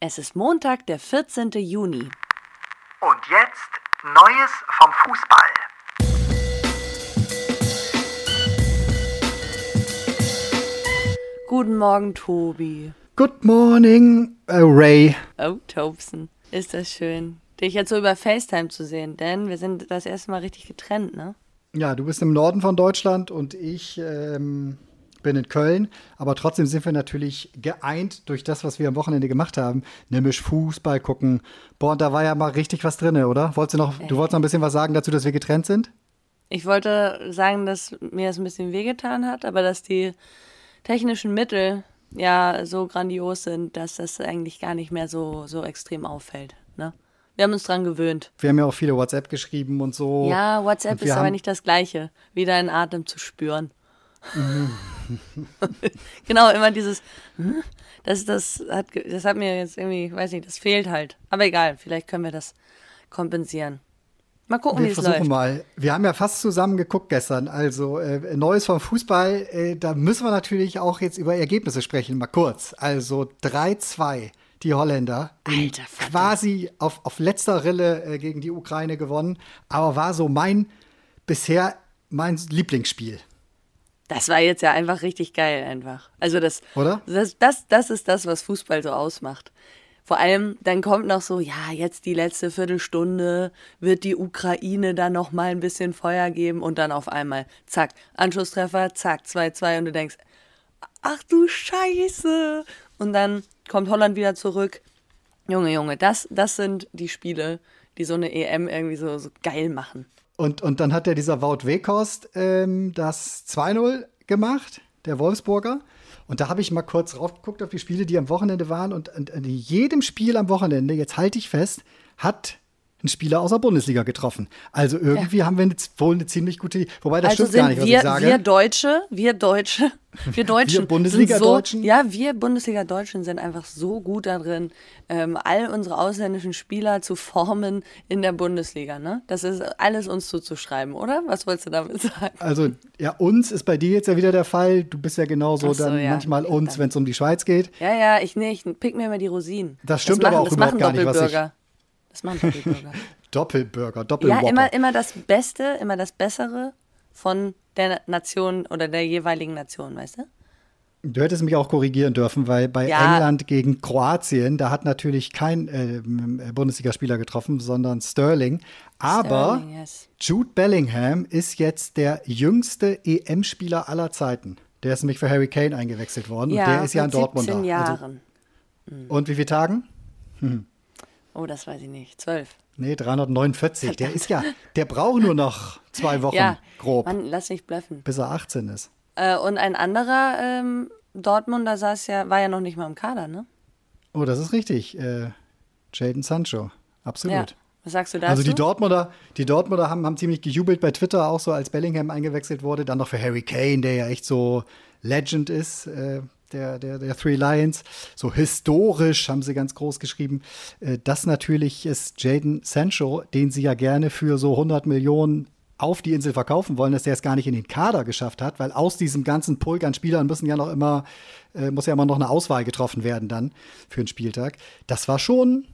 Es ist Montag, der 14. Juni. Und jetzt Neues vom Fußball. Guten Morgen, Tobi. Good morning, äh, Ray. Oh, Tobson. Ist das schön, dich jetzt so über FaceTime zu sehen, denn wir sind das erste Mal richtig getrennt, ne? Ja, du bist im Norden von Deutschland und ich ähm, bin in Köln. Aber trotzdem sind wir natürlich geeint durch das, was wir am Wochenende gemacht haben. Nämlich Fußball gucken. Boah, und da war ja mal richtig was drin, oder? Wolltest du, noch, du wolltest noch ein bisschen was sagen dazu, dass wir getrennt sind? Ich wollte sagen, dass mir das ein bisschen wehgetan hat, aber dass die technischen Mittel ja so grandios sind, dass das eigentlich gar nicht mehr so, so extrem auffällt. Ne? Wir haben uns dran gewöhnt. Wir haben ja auch viele WhatsApp geschrieben und so. Ja, WhatsApp Und ist aber nicht das Gleiche, wie deinen Atem zu spüren. genau, immer dieses, hm, das, das, hat, das hat mir jetzt irgendwie, weiß nicht, das fehlt halt. Aber egal, vielleicht können wir das kompensieren. Mal gucken, wie Wir es versuchen läuft. mal. Wir haben ja fast zusammen geguckt gestern. Also äh, Neues vom Fußball. Äh, da müssen wir natürlich auch jetzt über Ergebnisse sprechen. Mal kurz. Also 3-2. Die Holländer. Alter quasi auf, auf letzter Rille äh, gegen die Ukraine gewonnen. Aber war so mein bisher mein Lieblingsspiel. Das war jetzt ja einfach richtig geil, einfach. Also das, Oder? das, das, das ist das, was Fußball so ausmacht. Vor allem, dann kommt noch so, ja, jetzt die letzte Viertelstunde wird die Ukraine dann noch mal ein bisschen Feuer geben und dann auf einmal, zack, Anschlusstreffer, zack, 2-2 und du denkst, ach du Scheiße. Und dann kommt Holland wieder zurück. Junge, Junge, das, das sind die Spiele, die so eine EM irgendwie so, so geil machen. Und, und dann hat ja dieser Wout Weghorst ähm, das 2-0 gemacht, der Wolfsburger. Und da habe ich mal kurz raufgeguckt auf die Spiele, die am Wochenende waren. Und in, in jedem Spiel am Wochenende, jetzt halte ich fest, hat ein Spieler aus der Bundesliga getroffen. Also irgendwie haben wir eine, wohl eine ziemlich gute. Wobei das also stimmt sind gar nicht, was wir, ich sage. wir Deutsche, wir Deutsche, wir Deutschen, Wir Bundesliga-Deutschen? sind So, ja, wir Bundesliga-Deutschen sind einfach so gut darin, ähm, all unsere ausländischen Spieler zu formen in der Bundesliga. Ne? Das ist alles uns zuzuschreiben, oder? Was wolltest du damit sagen? also, ja, uns ist bei dir jetzt ja wieder der Fall. Du bist ja genauso so, dann ja. manchmal uns, wenn es um die Schweiz geht. Ja, ja, ich nicht. Pick mir immer die Rosinen. Das stimmt machen, aber auch das überhaupt machen gar nicht, was ich-. Das machen Doppelbürger. Doppelburger, ja, Doppelwhopper. immer, immer das Beste, immer das Bessere von der Nation oder der jeweiligen Nation, weißt du? Du hättest mich auch korrigieren dürfen, weil bei Ja. England gegen Kroatien, da hat natürlich kein äh, Bundesligaspieler getroffen, sondern Sterling. Aber Sterling, yes. Jude Bellingham ist jetzt der jüngste EM-Spieler aller Zeiten. Der ist nämlich für Harry Kane eingewechselt worden Ja, und der ist ja in Dortmund 17 da. Jahren. Also, und wie viele Tagen? Oh, das weiß ich nicht. Zwölf. Nee, 349. Der ist ja, der braucht nur noch zwei Wochen Ja, grob, Mann, lass nicht bluffen. bis er 18 ist. Äh, und ein anderer ähm, Dortmunder saß ja, war ja noch nicht mal im Kader, ne? Oh, das ist richtig. Äh, Jaden Sancho. Absolut. Ja. Was sagst du dazu? Also die Dortmunder, die Dortmunder haben, haben ziemlich gejubelt bei Twitter, auch so als Bellingham eingewechselt wurde. Dann noch für Harry Kane, der ja echt so Legend ist, äh, der, der, der Three Lions. So historisch haben sie ganz groß geschrieben. Äh, das natürlich ist Jaden Sancho, den sie ja gerne für so 100 Millionen auf die Insel verkaufen wollen, dass der es gar nicht in den Kader geschafft hat, weil aus diesem ganzen Pulk an Spielern müssen ja noch immer, äh, muss ja immer noch eine Auswahl getroffen werden dann für einen Spieltag. Das war schon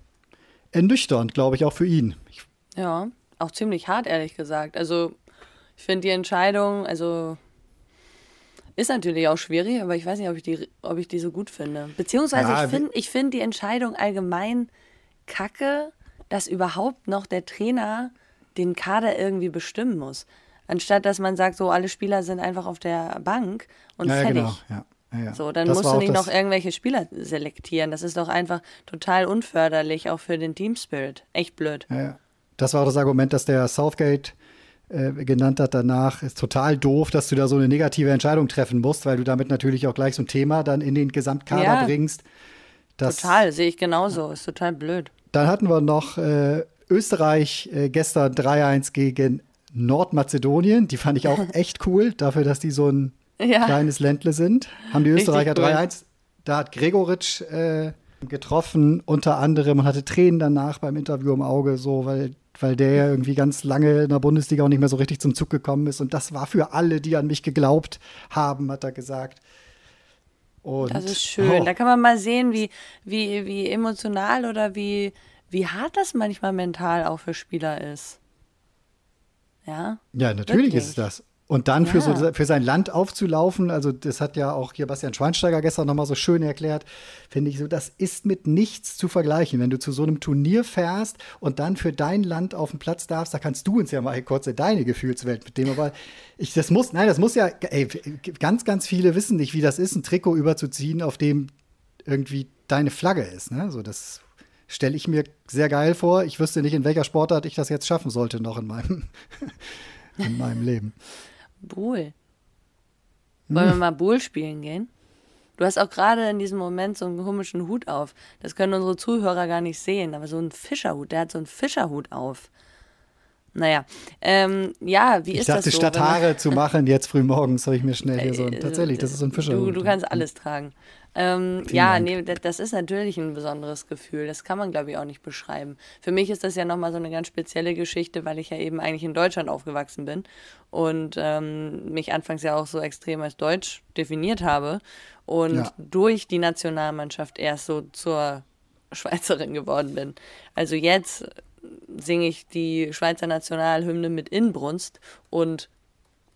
ernüchternd, glaube ich, auch für ihn. Ich, ja, auch ziemlich hart, ehrlich gesagt. Also, ich finde die Entscheidung, also ist natürlich auch schwierig, aber ich weiß nicht, ob ich die, ob ich die so gut finde. Beziehungsweise Ja, ich finde ich find die Entscheidung allgemein kacke, dass überhaupt noch der Trainer den Kader irgendwie bestimmen muss. Anstatt dass man sagt, so alle Spieler sind einfach auf der Bank und ja, fertig. genau. Ja, ja, ja. So, dann Das musst du nicht noch irgendwelche Spieler selektieren. Das ist doch einfach total unförderlich, auch für den Team Spirit. Echt blöd. Ja, ja. Das war auch das Argument, das der Southgate äh, genannt hat danach. Ist total doof, dass du da so eine negative Entscheidung treffen musst, weil du damit natürlich auch gleich so ein Thema dann in den Gesamtkader Ja. bringst. Das, Total, sehe ich genauso. Ist total blöd. Dann hatten wir noch äh, Österreich äh, gestern 3-1 gegen Nordmazedonien. Die fand ich auch echt cool, dafür, dass die so ein Ja. kleines Ländle sind. Haben die Österreicher cool. 3-1. Da hat Gregoritsch äh, getroffen, unter anderem, und hatte Tränen danach beim Interview im Auge, so, weil, weil der ja irgendwie ganz lange in der Bundesliga auch nicht mehr so richtig zum Zug gekommen ist. Und das war für alle, die an mich geglaubt haben, hat er gesagt. Und, Das ist schön. Oh, Da kann man mal sehen, wie, wie, wie emotional oder wie, wie hart das manchmal mental auch für Spieler ist. Ja? ja, natürlich Wirklich. ist es das. Und dann für, Ja. so, für sein Land aufzulaufen, also das hat ja auch hier Bastian Schweinsteiger gestern nochmal so schön erklärt, finde ich so, das ist mit nichts zu vergleichen. Wenn du zu so einem Turnier fährst und dann für dein Land auf den Platz darfst, da kannst du uns ja mal kurz in deine Gefühlswelt mit dem, aber ich, das muss, nein, das muss ja, ey, ganz, ganz viele wissen nicht, wie das ist, ein Trikot überzuziehen, auf dem irgendwie deine Flagge ist. Ne? So, das stelle ich mir sehr geil vor. Ich wüsste nicht, in welcher Sportart ich das jetzt schaffen sollte, noch in meinem, in meinem Leben. Bull. Wollen wir mal Bull spielen gehen? Du hast auch gerade in diesem Moment so einen komischen Hut auf. Das können unsere Zuhörer gar nicht sehen, aber so ein Fischerhut. Der hat so einen Fischerhut auf. Naja, ähm, ja, wie Ich ist dachte, das so? statt wenn man- Haare zu machen, jetzt früh morgens habe ich mir schnell hier so ein, Äh, tatsächlich, das ist so ein Fischerhut. Du, du kannst alles tragen. Ähm, ja, Dank. nee, da- das ist natürlich ein besonderes Gefühl. Das kann man, glaube ich, auch nicht beschreiben. Für mich ist das ja nochmal so eine ganz spezielle Geschichte, weil ich ja eben eigentlich in Deutschland aufgewachsen bin und ähm, mich anfangs ja auch so extrem als Deutsch definiert habe und Ja. durch die Nationalmannschaft erst so zur Schweizerin geworden bin. Also jetzt singe ich die Schweizer Nationalhymne mit Inbrunst und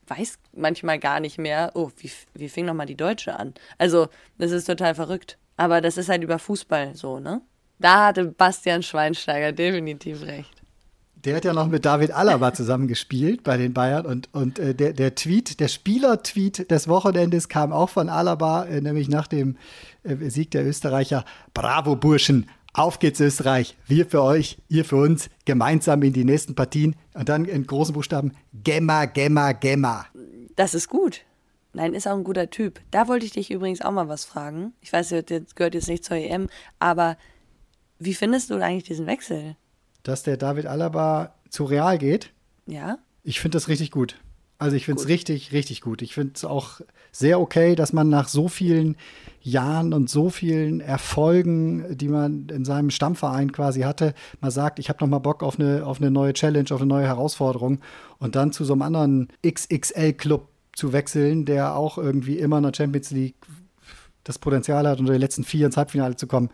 weiß manchmal gar nicht mehr, oh, wie, wie fing nochmal die Deutsche an? Also, das ist total verrückt. Aber das ist halt über Fußball so, ne? Da hatte Bastian Schweinsteiger definitiv recht. Der hat ja noch mit David Alaba zusammen gespielt bei den Bayern und, und äh, der, der Tweet, der Spieler-Tweet des Wochenendes kam auch von Alaba, äh, nämlich nach dem äh, Sieg der Österreicher. Bravo, Burschen, auf geht's Österreich, wir für euch, ihr für uns, gemeinsam in die nächsten Partien. Und dann in großen Buchstaben, Gemma, Gemma, Gemma. Das ist gut. Nein, ist auch ein guter Typ. Da wollte ich dich übrigens auch mal was fragen. Ich weiß, das gehört jetzt nicht zur EM, aber wie findest du eigentlich diesen Wechsel? Dass der David Alaba zu Real geht, Ja? Ich finde das richtig gut. Also ich finde es richtig, richtig gut. Ich finde es auch sehr okay, dass man nach so vielen Jahren und so vielen Erfolgen, die man in seinem Stammverein quasi hatte, mal sagt, ich habe noch mal Bock auf eine, auf eine neue Challenge, auf eine neue Herausforderung und dann zu so einem anderen XXL-Club zu wechseln, der auch irgendwie immer in der Champions League das Potenzial hat, unter die letzten vier ins Halbfinale zu kommen.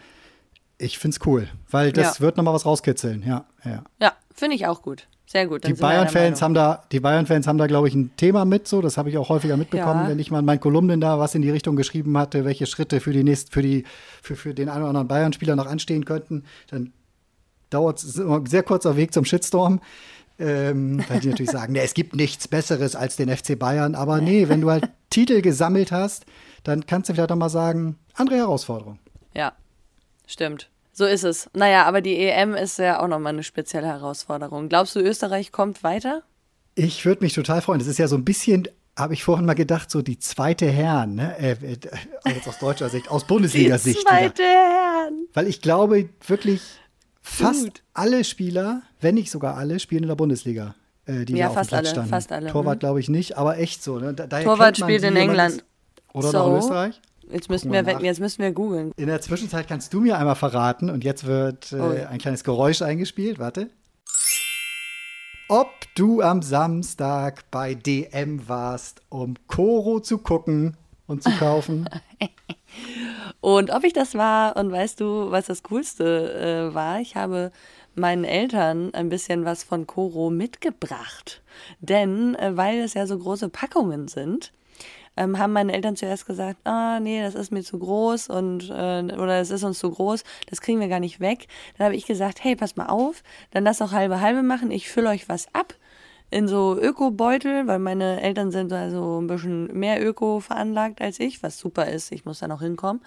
Ich finde es cool, weil das Ja. wird noch mal was rauskitzeln. Ja, ja. Ja, finde ich auch gut. Sehr gut. Die Bayern-Fans haben da, die Bayern-Fans haben da, glaube ich, ein Thema mit. So, das habe ich auch häufiger mitbekommen, Ja. wenn ich mal in meinen Kolumnen da was in die Richtung geschrieben hatte, welche Schritte für die nächst, für die, für, für den einen oder anderen Bayern-Spieler noch anstehen könnten. Dann dauert es immer ein sehr kurzer Weg zum Shitstorm. Ähm, weil die natürlich sagen, nee, es gibt nichts Besseres als den FC Bayern. Aber nee, wenn du halt Titel gesammelt hast, dann kannst du vielleicht auch mal sagen, andere Herausforderung. Ja, stimmt. So ist es. Naja, aber die EM ist ja auch nochmal eine spezielle Herausforderung. Glaubst du, Österreich kommt weiter? Ich würde mich total freuen. Das ist ja so ein bisschen, habe ich vorhin mal gedacht, so die zweite Herren, ne? Äh, äh, jetzt aus deutscher Sicht, aus Bundesliga-Sicht. wieder. Zweite Herren. Weil ich glaube wirklich, fast Gut. alle Spieler, wenn nicht sogar alle, spielen in der Bundesliga. Äh, die Ja, fast dem Platz alle, standen. fast alle, Torwart hm. glaube ich nicht, aber echt so. Ne? Da, Torwart spielt die, in England. Oder So. noch in Österreich? Jetzt müssten, Gucken wir wir, jetzt müssen wir googeln. In der Zwischenzeit kannst du mir einmal verraten und jetzt wird äh, Oh ein kleines Geräusch eingespielt. Warte. Ob du am Samstag bei DM warst, um Koro zu gucken und zu kaufen. Und ob ich das war und weißt du, was das Coolste äh, war? Ich habe meinen Eltern ein bisschen was von Koro mitgebracht. Denn, äh, weil es ja so große Packungen sind, ähm, haben meine Eltern zuerst gesagt, ah, nee, das ist mir zu groß und äh, oder es ist uns zu groß, das kriegen wir gar nicht weg. Dann habe ich gesagt, hey, pass mal auf, dann lass doch halbe halbe machen, ich fülle euch was ab in so Öko-Beutel, weil meine Eltern sind also ein bisschen mehr Öko veranlagt als ich, was super ist, ich muss da noch hinkommen.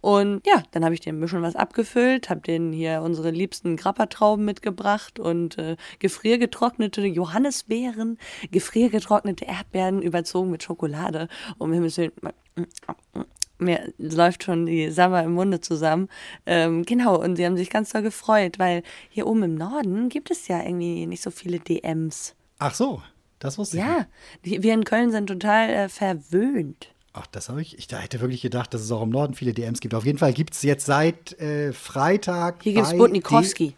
Und ja, dann habe ich denen ein bisschen was abgefüllt, habe denen hier unsere liebsten Grappertrauben mitgebracht und äh, gefriergetrocknete Johannisbeeren, gefriergetrocknete Erdbeeren überzogen mit Schokolade. Um Himmels Willen, mir läuft schon die Sabber im Munde zusammen. Ähm, genau, und sie haben sich ganz doll gefreut, weil hier oben im Norden gibt es ja irgendwie nicht so viele DMs. Ach so, das wusste ich. nicht. Ja, wir in Köln sind total äh, verwöhnt. Ach, das habe ich. Ich da hätte wirklich gedacht, dass es auch im Norden viele DMs gibt. Auf jeden Fall gibt es jetzt seit äh, Freitag. Hier gibt es Butnikowski.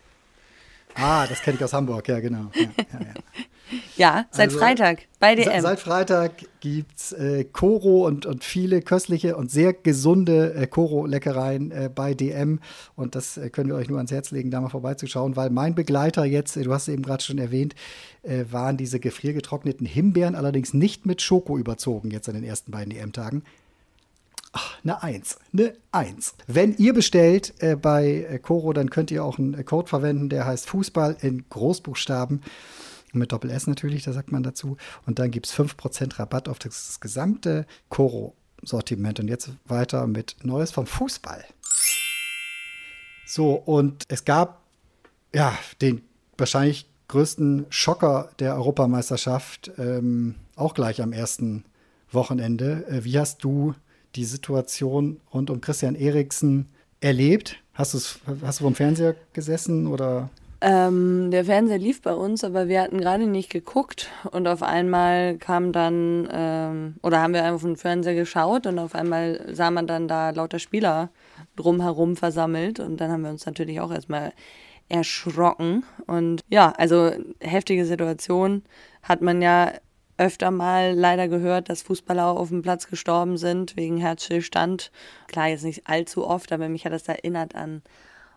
Ah, das kenne ich aus Hamburg, ja, genau. Ja, ja, ja. Ja, seit also, Freitag bei DM. Seit Freitag gibt es äh, Koro und, und viele köstliche und sehr gesunde äh, Koro-Leckereien äh, bei DM. Und das äh, können wir euch nur ans Herz legen, da mal vorbeizuschauen, weil mein Begleiter jetzt, äh, du hast es eben gerade schon erwähnt, äh, waren diese gefriergetrockneten Himbeeren, allerdings nicht mit Schoko überzogen, jetzt an den ersten beiden DM-Tagen. Ach, eine Eins. Eine Eins. Wenn ihr bestellt äh, bei Coro, dann könnt ihr auch einen Code verwenden, der heißt Fußball in Großbuchstaben. Mit Doppel S natürlich, da sagt man dazu. Und dann gibt es 5% Rabatt auf das gesamte Coro-Sortiment. Und jetzt weiter mit Neues vom Fußball. So, und es gab ja den wahrscheinlich größten Schocker der Europameisterschaft, ähm, auch gleich am ersten Wochenende. Äh, wie hast du die Situation rund um Christian Eriksen erlebt? Hast, hast du vom Fernseher gesessen oder? Ähm, der Fernseher lief bei uns, aber wir hatten gerade nicht geguckt und auf einmal kam dann, ähm, oder haben wir einfach vom Fernseher geschaut und auf einmal sah man dann da lauter Spieler drumherum versammelt und dann haben wir uns natürlich auch erstmal erschrocken und ja, also heftige Situation hat man ja öfter mal leider gehört, dass Fußballer auf dem Platz gestorben sind wegen Herzstillstand. Klar, jetzt nicht allzu oft, aber mich hat das erinnert an,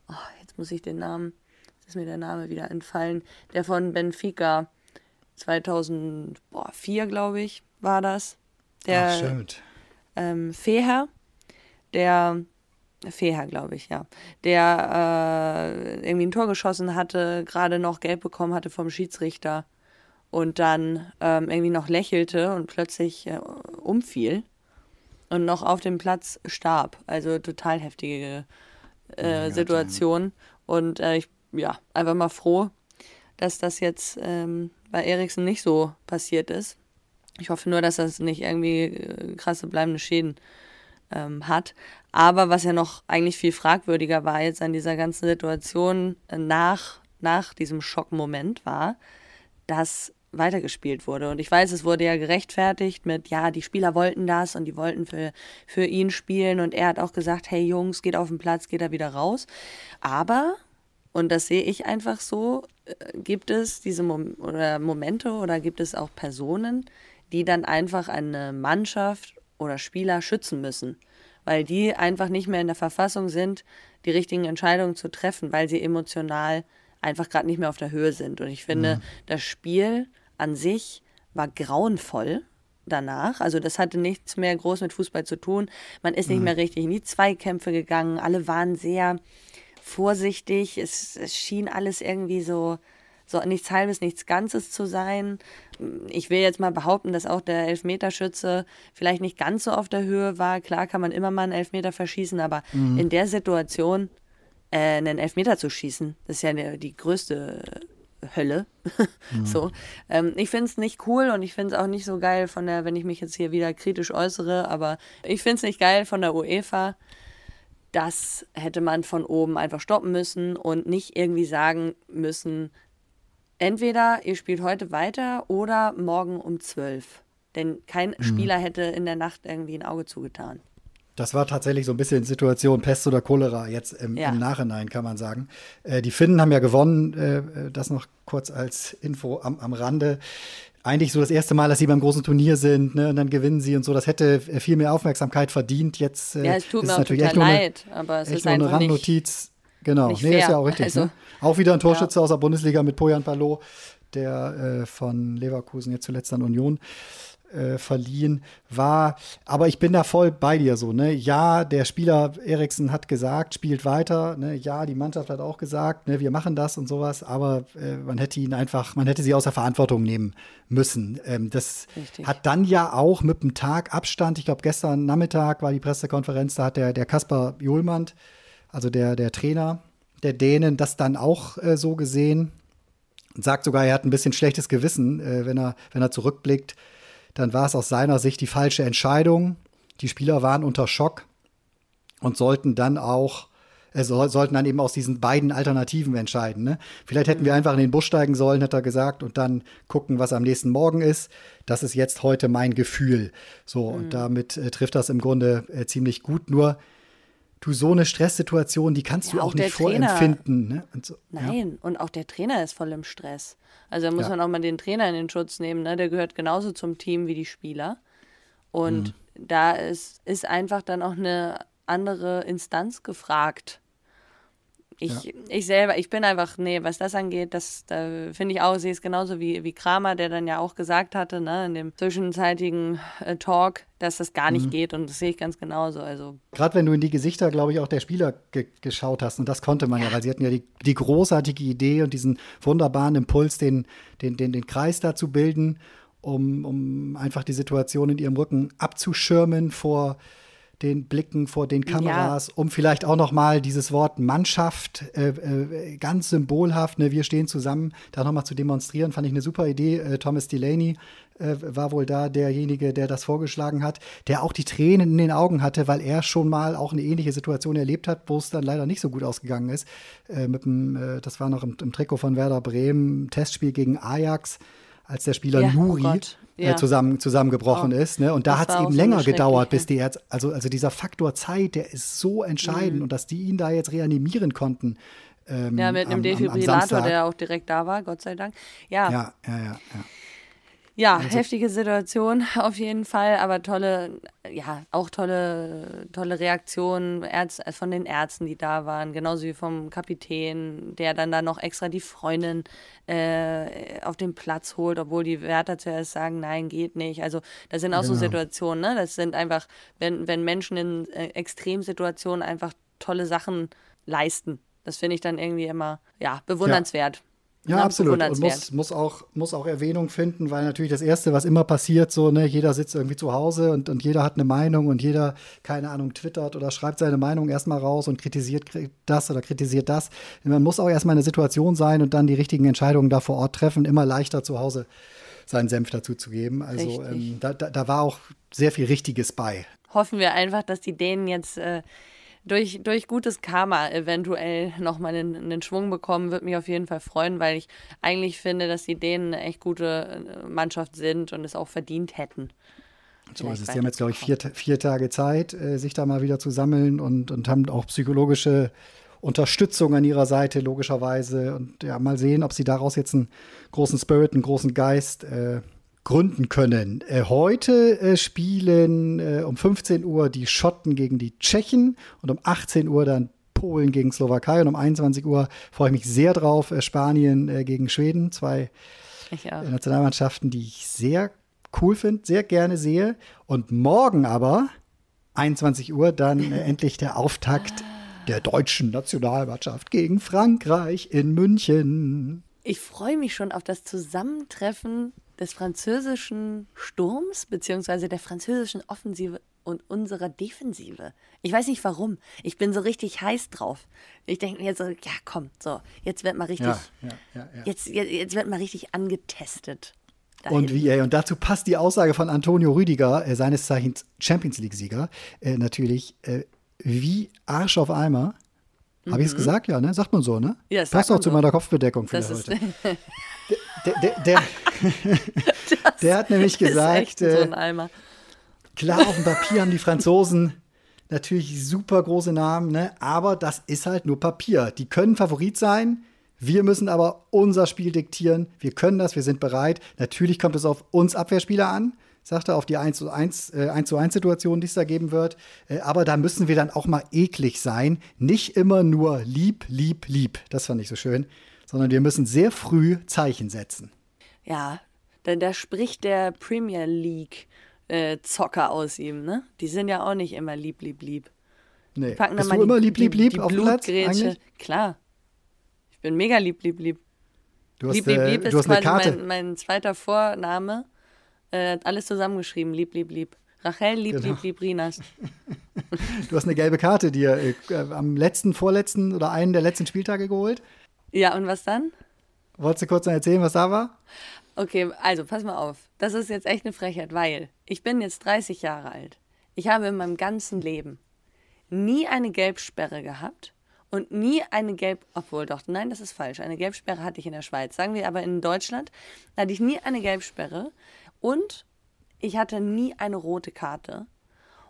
oh, jetzt muss ich den Namen, jetzt ist mir der Name wieder entfallen, der von Benfica 2004, glaube ich, war das. Der Ach, stimmt. Ähm, Feher, der Feher, glaube ich, ja. Der äh, irgendwie ein Tor geschossen hatte, gerade noch gelb bekommen hatte vom Schiedsrichter und dann ähm, irgendwie noch lächelte und plötzlich äh, umfiel und noch auf dem Platz starb. Also total heftige äh, oh Situation. Und äh, ich, ja, einfach mal froh, dass das jetzt ähm, bei Eriksen nicht so passiert ist. Ich hoffe nur, dass das nicht irgendwie äh, krasse bleibende Schäden ähm, hat. Aber was ja noch eigentlich viel fragwürdiger war jetzt an dieser ganzen Situation äh, nach, nach diesem Schockmoment war, dass weitergespielt wurde. Und ich weiß, es wurde ja gerechtfertigt mit, ja, die Spieler wollten das und die wollten für, für ihn spielen. Und er hat auch gesagt, hey Jungs, geht auf den Platz, geht da wieder raus. Aber, und das sehe ich einfach so, äh, gibt es diese Mom oder Momente oder gibt es auch Personen, die dann einfach eine Mannschaft oder Spieler schützen müssen. Weil die einfach nicht mehr in der Verfassung sind, die richtigen Entscheidungen zu treffen, weil sie emotional einfach gerade nicht mehr auf der Höhe sind. Und ich finde, mhm. das Spiel an sich war grauenvoll danach. Also das hatte nichts mehr groß mit Fußball zu tun. Man ist nicht mhm. mehr richtig in die Zweikämpfe gegangen. Alle waren sehr vorsichtig. Es, es schien alles irgendwie so, so nichts Halbes, nichts Ganzes zu sein. Ich will jetzt mal behaupten, dass auch der Elfmeterschütze vielleicht nicht ganz so auf der Höhe war. Klar kann man immer mal einen Elfmeter verschießen, aber mhm. in der Situation äh, einen Elfmeter zu schießen, das ist ja die, die größte Hölle. Mhm. so. Ähm, ich finde es nicht cool und ich finde es auch nicht so geil von der, wenn ich mich jetzt hier wieder kritisch äußere, aber ich finde es nicht geil von der UEFA. Das hätte man von oben einfach stoppen müssen und nicht irgendwie sagen müssen, entweder ihr spielt heute weiter oder morgen um 12. Denn kein mhm. Spieler hätte in der Nacht irgendwie ein Auge zugetan. Das war tatsächlich so ein bisschen Situation Pest oder Cholera jetzt im, ja. im Nachhinein, kann man sagen. Äh, die Finnen haben ja gewonnen, äh, das noch kurz als Info am, am Rande. Eigentlich so das erste Mal, dass sie beim großen Turnier sind, ne? Und dann gewinnen sie und so. Das hätte viel mehr Aufmerksamkeit verdient. Jetzt äh, ja, es tut mir auch total leid, eine, aber es ist nur eine Randnotiz. Genau, nicht nee, ist ja auch richtig. Also, ne? Auch wieder ein Torschütze ja. aus der Bundesliga mit Pojan Palot, der äh, von Leverkusen jetzt zuletzt an Union äh, verliehen war. Aber ich bin da voll bei dir so. Ne? Ja, der Spieler Eriksen hat gesagt, spielt weiter. Ne? Ja, die Mannschaft hat auch gesagt, ne, wir machen das und sowas. Aber äh, man hätte ihn einfach, man hätte sie außer Verantwortung nehmen müssen. Ähm, das Richtig. hat dann ja auch mit einem Tag Abstand, ich glaube gestern Nachmittag war die Pressekonferenz, da hat der, der Kaspar Johlmann, also der, der Trainer der Dänen, das dann auch äh, so gesehen. Sagt sogar, er hat ein bisschen schlechtes Gewissen, äh, wenn, er, wenn er zurückblickt dann war es aus seiner Sicht die falsche Entscheidung. Die Spieler waren unter Schock und sollten dann auch äh, sollten dann eben aus diesen beiden Alternativen entscheiden. Ne? Vielleicht hätten wir einfach in den Bus steigen sollen, hat er gesagt, und dann gucken, was am nächsten Morgen ist. Das ist jetzt heute mein Gefühl. So, mhm. und damit äh, trifft das im Grunde äh, ziemlich gut. Nur du so eine Stresssituation, die kannst Ja, du auch, auch nicht Trainer. vorempfinden. Ne? Und so, ja. Nein, und auch der Trainer ist voll im Stress. Also da muss Ja. man auch mal den Trainer in den Schutz nehmen. Ne? Der gehört genauso zum Team wie die Spieler. Und Mhm. da ist, ist einfach dann auch eine andere Instanz gefragt. Ich, ich selber, ich bin einfach, nee, was das angeht, das da finde ich auch, sehe es genauso wie, wie Kramer, der dann ja auch gesagt hatte, ne, in dem zwischenzeitigen äh, Talk, dass das gar Mhm. nicht geht und das sehe ich ganz genauso. Also Gerade wenn du in die Gesichter, glaube ich, auch der Spieler ge geschaut hast, und das konnte man ja, weil sie hatten ja die, die großartige Idee und diesen wunderbaren Impuls, den, den, den, den Kreis da zu bilden, um, um einfach die Situation in ihrem Rücken abzuschirmen vor den Blicken, vor den Kameras, um vielleicht auch noch mal dieses Wort Mannschaft äh, äh, ganz symbolhaft, ne, wir stehen zusammen, da noch mal zu demonstrieren, fand ich eine super Idee. Äh, Thomas Delaney äh, war wohl da derjenige, der das vorgeschlagen hat, der auch die Tränen in den Augen hatte, weil er schon mal auch eine ähnliche Situation erlebt hat, wo es dann leider nicht so gut ausgegangen ist. Äh, mit dem, äh, das war noch im, im Trikot von Werder Bremen, Testspiel gegen Ajax, als der Spieler Ja, oh Nuri äh, ja. zusammen, zusammengebrochen Oh, ist. Ne? Und da hat es eben länger gedauert, bis die jetzt, also, also dieser Faktor Zeit, der ist so entscheidend Mhm. und dass die ihn da jetzt reanimieren konnten. Ähm, ja, mit einem am- am- am Defibrillator, Samstag. der auch direkt da war, Gott sei Dank. Ja, Ja, ja, ja, ja. Ja, Also heftige Situation auf jeden Fall, aber tolle, ja, auch tolle, tolle Reaktionen Ärz, von den Ärzten, die da waren, genauso wie vom Kapitän, der dann da noch extra die Freundin äh, auf den Platz holt, obwohl die Wärter zuerst sagen, nein, geht nicht. Also das sind auch so Genau. Situationen, ne? Das sind einfach, wenn, wenn Menschen in äh, Extremsituationen einfach tolle Sachen leisten. Das finde ich dann irgendwie immer, ja, bewundernswert. Ja, Ne? absolut. Und muss, muss, auch, muss auch Erwähnung finden, weil natürlich das Erste, was immer passiert, so, ne, jeder sitzt irgendwie zu Hause und, und jeder hat eine Meinung und jeder, keine Ahnung, twittert oder schreibt seine Meinung erstmal raus und kritisiert kri- das oder kritisiert das. Man muss auch erstmal in der Situation sein und dann die richtigen Entscheidungen da vor Ort treffen. Immer leichter zu Hause seinen Senf dazu zu geben. Also ähm, da, da, da war auch sehr viel Richtiges bei. hoffen wir einfach, dass die Dänen jetzt äh, durch, durch gutes Karma eventuell nochmal einen, einen Schwung bekommen. Würde mich auf jeden Fall freuen, weil ich eigentlich finde, dass die Dänen eine echt gute äh, Mannschaft sind und es auch verdient hätten. So ist es. Die haben jetzt, glaube ich, vier, vier Tage Zeit, äh, sich da mal wieder zu sammeln und, und haben auch psychologische Unterstützung an ihrer Seite, logischerweise. Und ja, mal sehen, ob sie daraus jetzt einen großen Spirit, einen großen Geist äh, gründen können. Äh, heute äh, spielen äh, um 15 Uhr die Schotten gegen die Tschechen und um 18 Uhr dann Polen gegen Slowakei und um 21 Uhr freue ich mich sehr drauf, Spanien gegen Schweden. Zwei Nationalmannschaften, die ich sehr cool finde, sehr gerne sehe. Und morgen aber, 21 Uhr, dann endlich der Auftakt der deutschen Nationalmannschaft gegen Frankreich in München. Ich freue mich schon auf das Zusammentreffen des französischen Sturms beziehungsweise der französischen Offensive und unserer Defensive. Ich weiß nicht warum. Ich bin so richtig heiß drauf. Ich denke mir so, ja komm, so, jetzt wird mal richtig, Ja, ja, ja. Jetzt, jetzt, jetzt wird mal richtig angetestet. Da Und wie, ey, und dazu passt die Aussage von Antonio Rüdiger, äh, seines Zeichens Champions League-Sieger, äh, natürlich, äh, wie Arsch auf Eimer. Habe ich es gesagt? Ja, ne? Sagt man so, ne? Mhm. Ja, das Passt auch man zu so. meiner Kopfbedeckung für Das heute. Der, der, der, der hat nämlich gesagt, so äh. Klar, auf dem Papier haben die Franzosen natürlich super große Namen, ne? aber das ist halt nur Papier. Die können Favorit sein. Wir müssen aber unser Spiel diktieren. Wir können das, wir sind bereit. Natürlich kommt es auf uns Abwehrspieler an, sagt er, auf die 1 zu 1, äh, 1 zu 1 Situation, die es da geben wird. Äh, aber da müssen wir dann auch mal eklig sein. Nicht immer nur lieb, lieb, lieb. Das fand ich so schön. Sondern wir müssen sehr früh Zeichen setzen. Ja, da, da spricht der Premier League äh, Zocker aus ihm, ne? Die sind ja auch nicht immer lieb, lieb, lieb. Nee. Packen Bist du mal immer die, lieb, lieb, die, lieb die auf Platz? Eigentlich? Klar. Ich bin mega lieb, lieb, lieb. Du hast, lieb, lieb, äh, lieb du ist quasi mein, mein zweiter Vorname. Äh, alles zusammengeschrieben. Lieb, lieb, lieb. Rachel, lieb, Genau. lieb, lieb, Rinas. Du hast eine gelbe Karte dir äh, am letzten, vorletzten oder einen der letzten Spieltage geholt. Ja, und was dann? Wolltest du kurz noch erzählen, was da war? Okay, also pass mal auf. Das ist jetzt echt eine Frechheit, weil ich bin jetzt 30 Jahre alt. Ich habe in meinem ganzen Leben nie eine Gelbsperre gehabt und nie eine Gelb... Obwohl, doch, nein, das ist falsch. Eine Gelbsperre hatte ich in der Schweiz. Sagen wir aber in Deutschland hatte ich nie eine Gelbsperre und ich hatte nie eine rote Karte.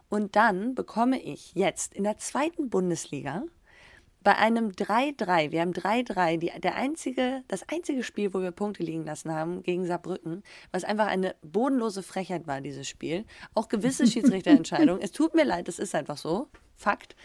Und dann bekomme ich jetzt in der zweiten Bundesliga bei einem 3-3, wir haben 3-3, die- der einzige, das einzige Spiel, wo wir Punkte liegen lassen haben gegen Saarbrücken, was einfach eine bodenlose Frechheit war, dieses Spiel. Auch gewisse Schiedsrichterentscheidungen. es tut mir leid, das ist einfach so. Fakt.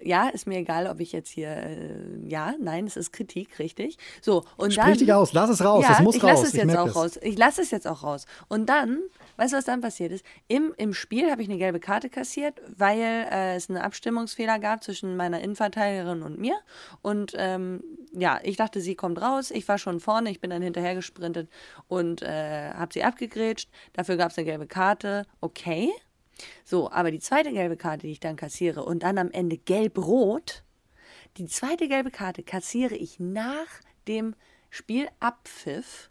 Ja, ist mir egal, ob ich jetzt hier, äh, ja, nein, es ist Kritik, richtig. So, und Sprich dann. dich aus, lass es raus, ja, das muss ich raus. lasse es ich jetzt auch das. raus. Ich lasse es jetzt auch raus. Und dann, weißt du, was dann passiert ist? Im, im Spiel habe ich eine gelbe Karte kassiert, weil äh, es einen Abstimmungsfehler gab zwischen meiner Innenverteidigerin und mir. Und ähm, ja, ich dachte, sie kommt raus. Ich war schon vorne, ich bin dann hinterher gesprintet und äh, habe sie abgegrätscht. Dafür gab es eine gelbe Karte. Okay. So, aber die zweite gelbe Karte, die ich dann kassiere und dann am Ende gelb-rot, die zweite gelbe Karte kassiere ich nach dem Spielabpfiff.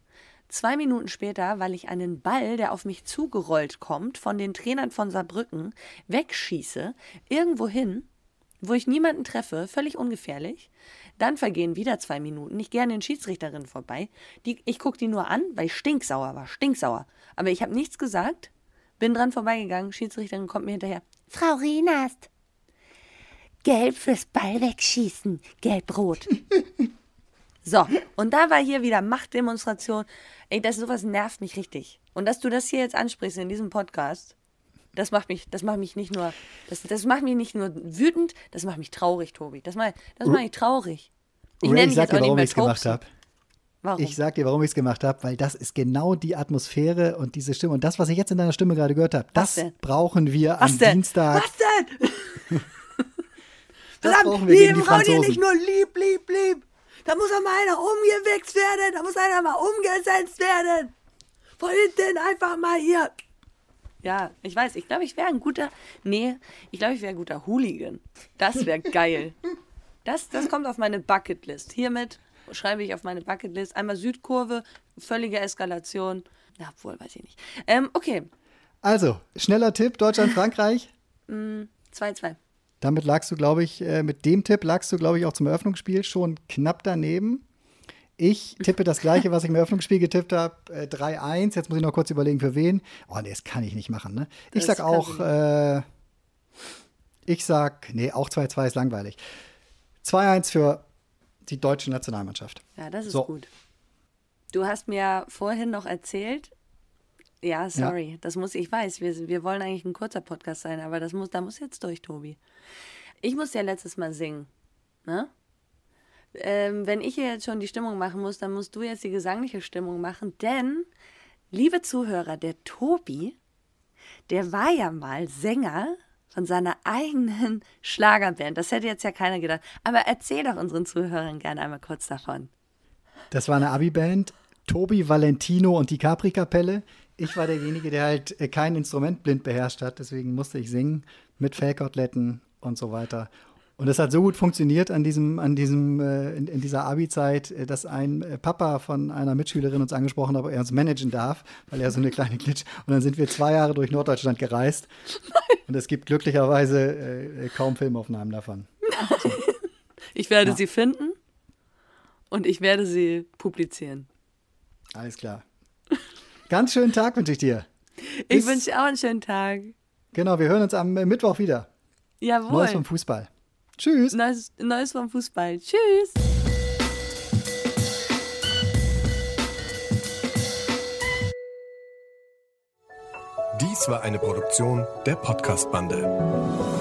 Zwei Minuten später, weil ich einen Ball, der auf mich zugerollt kommt, von den Trainern von Saarbrücken wegschieße, irgendwo hin, wo ich niemanden treffe, völlig ungefährlich. Dann vergehen wieder zwei Minuten. Ich gehe an den Schiedsrichterinnen vorbei. Die, ich gucke die nur an, weil ich stinksauer war. Stinksauer. Aber ich habe nichts gesagt. Bin dran vorbeigegangen. Schiedsrichterin kommt mir hinterher. Frau Rienast, gelb fürs Ball wegschießen. Gelb-rot. So, und da war hier wieder Machtdemonstration. Ey, das sowas nervt mich richtig. Und dass du das hier jetzt ansprichst in diesem Podcast, das macht mich, das macht mich nicht nur, das, das macht mich nicht nur wütend, das macht mich traurig, Tobi. Das macht, das macht mich traurig. Ich nenne ich dich jetzt auch nicht warum mehr ich es gemacht Tobsen. Warum? Ich sag dir, warum ich es gemacht habe, weil das ist genau die Atmosphäre und diese Stimme. Und das, was ich jetzt in deiner Stimme gerade gehört habe, das denn? brauchen wir Was am denn? Dienstag. Was denn? Das Verdammt, brauchen wir gegen die liebe Frau, die nicht nur lieb, lieb, lieb. Da muss auch mal einer umgewichst werden. Da muss einer mal umgesetzt werden. Von hinten einfach mal hier. Ja, ich weiß. Ich glaube, ich wäre ein guter. Nee, ich glaube, ich wäre ein guter Hooligan. Das wäre geil. Das, das kommt auf meine Bucketlist. Hiermit schreibe ich auf meine Bucketlist einmal Südkurve, völlige Eskalation. Ja, obwohl, weiß ich nicht. Ähm, okay, Also, schneller Tipp, Deutschland-Frankreich. 2-2. Damit lagst du, glaube ich, äh, mit dem Tipp lagst du, glaube ich, auch zum Eröffnungsspiel schon knapp daneben. Ich tippe das gleiche, was ich im Eröffnungsspiel getippt habe. Äh, 3-1. Jetzt muss ich noch kurz überlegen, für wen. Oh, nee, das kann ich nicht machen. Ne? Ich Das sag auch, äh, ich sag, nee, auch 2-2 ist langweilig. 2-1 für die deutsche Nationalmannschaft. Ja, das ist So. gut. Du hast mir ja vorhin noch erzählt, ja, sorry, das muss, ich weiß, wir, wir wollen eigentlich ein kurzer Podcast sein, aber das muss, da muss jetzt durch, Tobi. Ich musste ja letztes Mal singen, ne? Ähm, wenn ich hier jetzt schon die Stimmung machen muss, dann musst du jetzt die gesangliche Stimmung machen, denn, liebe Zuhörer, der Tobi, der war ja mal Sänger von seiner eigenen Schlagerband. Das hätte jetzt ja keiner gedacht. Aber erzähl doch unseren Zuhörern gerne einmal kurz davon. Das war eine Abi-Band. Tobi, Valentino und die Capri-Kapelle. Ich war derjenige, der halt äh, kein Instrument blind beherrscht hat. Deswegen musste ich singen mit Fellkoteletten und so weiter. Und es hat so gut funktioniert an diesem, an diesem, äh, in, in dieser Abi-Zeit, äh, dass ein äh, Papa von einer Mitschülerin uns angesprochen hat, ob er uns managen darf, weil er so eine kleine Glitch. Und dann sind wir zwei Jahre durch Norddeutschland gereist. Und es gibt glücklicherweise äh, kaum Filmaufnahmen davon. Ich werde Ja. sie finden und ich werde sie publizieren. Alles klar. Ganz schönen Tag wünsche ich dir. Ich wünsche dir auch einen schönen Tag. Genau, wir hören uns am äh, Mittwoch wieder. Jawohl. Neues vom Fußball. Tschüss. Neues, Neues vom Fußball. Tschüss. Dies war eine Produktion der Podcast-Bande.